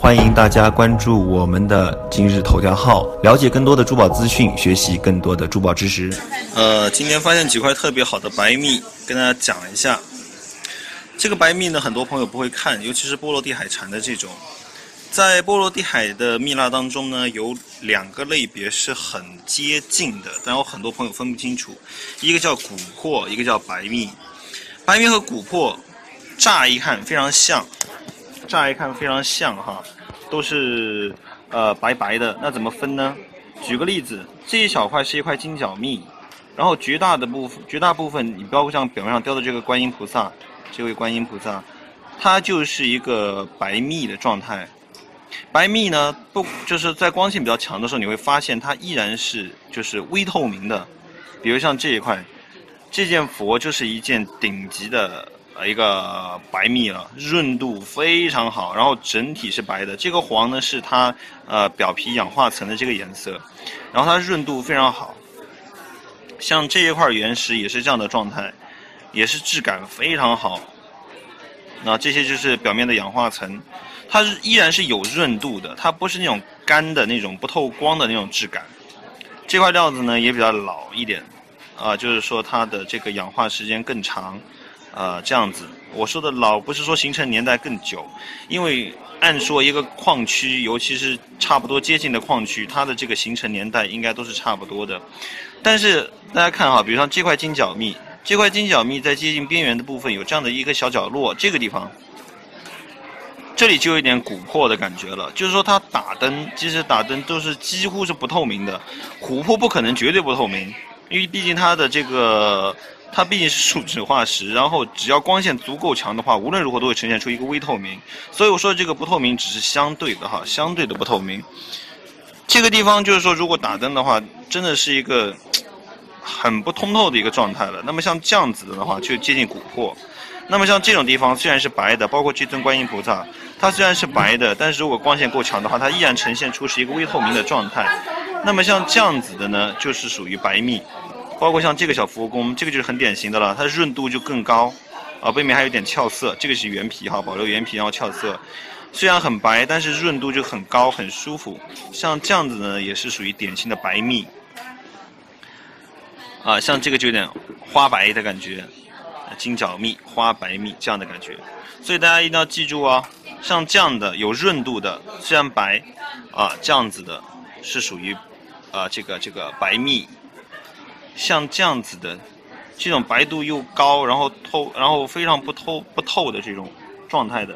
欢迎大家关注我们的今日头条号，了解更多的珠宝资讯，学习更多的珠宝知识。呃，今天发现几块特别好的白蜜，跟大家讲一下。这个白蜜呢，很多朋友不会看，尤其是波罗的海产的这种。在波罗的海的蜜蜡当中呢，有两个类别是很接近的，但有很多朋友分不清楚，一个叫琥珀，一个叫白蜜。白蜜和琥珀，乍一看非常像。乍一看非常像哈，都是呃白白的，那怎么分呢？举个例子，这一小块是一块金角蜜，然后绝大的部分，绝大部分你包括像表面上雕的这个观音菩萨，这位观音菩萨，它就是一个白蜜的状态。白蜜呢，不就是在光线比较强的时候，你会发现它依然是就是微透明的。比如像这一块，这件佛就是一件顶级的。一个白蜜了，润度非常好，然后整体是白的。这个黄呢是它呃表皮氧化层的这个颜色，然后它润度非常好。像这一块原石也是这样的状态，也是质感非常好。那这些就是表面的氧化层，它依然是有润度的，它不是那种干的那种不透光的那种质感。这块料子呢也比较老一点，啊，就是说它的这个氧化时间更长。呃，这样子，我说的老不是说形成年代更久，因为按说一个矿区，尤其是差不多接近的矿区，它的这个形成年代应该都是差不多的。但是大家看哈，比如像这块金角蜜，这块金角蜜在接近边缘的部分有这样的一个小角落，这个地方，这里就有点琥珀的感觉了。就是说它打灯，即使打灯都是几乎是不透明的，琥珀不可能绝对不透明，因为毕竟它的这个。它毕竟是树脂化石，然后只要光线足够强的话，无论如何都会呈现出一个微透明。所以我说这个不透明只是相对的哈，相对的不透明。这个地方就是说，如果打灯的话，真的是一个很不通透的一个状态了。那么像这样子的话，就接近琥珀。那么像这种地方虽然是白的，包括这尊观音菩萨，它虽然是白的，但是如果光线够强的话，它依然呈现出是一个微透明的状态。那么像这样子的呢，就是属于白蜜。包括像这个小佛宫，这个就是很典型的了，它的润度就更高，啊，背面还有点俏色，这个是原皮哈，保留原皮然后俏色，虽然很白，但是润度就很高，很舒服。像这样子呢，也是属于典型的白蜜，啊，像这个就有点花白的感觉，金角蜜、花白蜜这样的感觉。所以大家一定要记住哦，像这样的有润度的，虽然白，啊，这样子的是属于，啊，这个这个白蜜。像这样子的，这种白度又高，然后透，然后非常不透不透的这种状态的，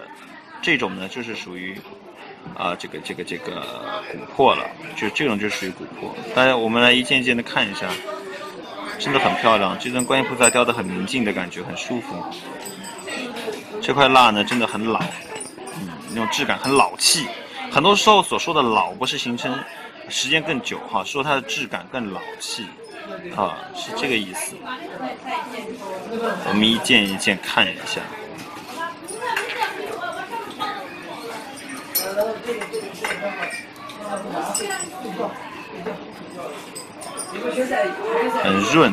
这种呢就是属于啊这个这个这个琥珀了，就这种就属于琥珀。大家我们来一件一件的看一下，真的很漂亮。这尊观音菩萨雕的很明净的感觉，很舒服。这块蜡呢真的很老，嗯，那种质感很老气。很多时候所说的老不是形成时间更久哈，说它的质感更老气。啊，是这个意思。我们一件一件看一下。很润。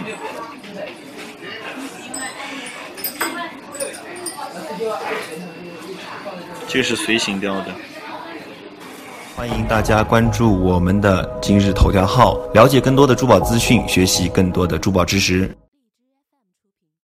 这是随形雕的。欢迎大家关注我们的今日头条号，了解更多的珠宝资讯，学习更多的珠宝知识。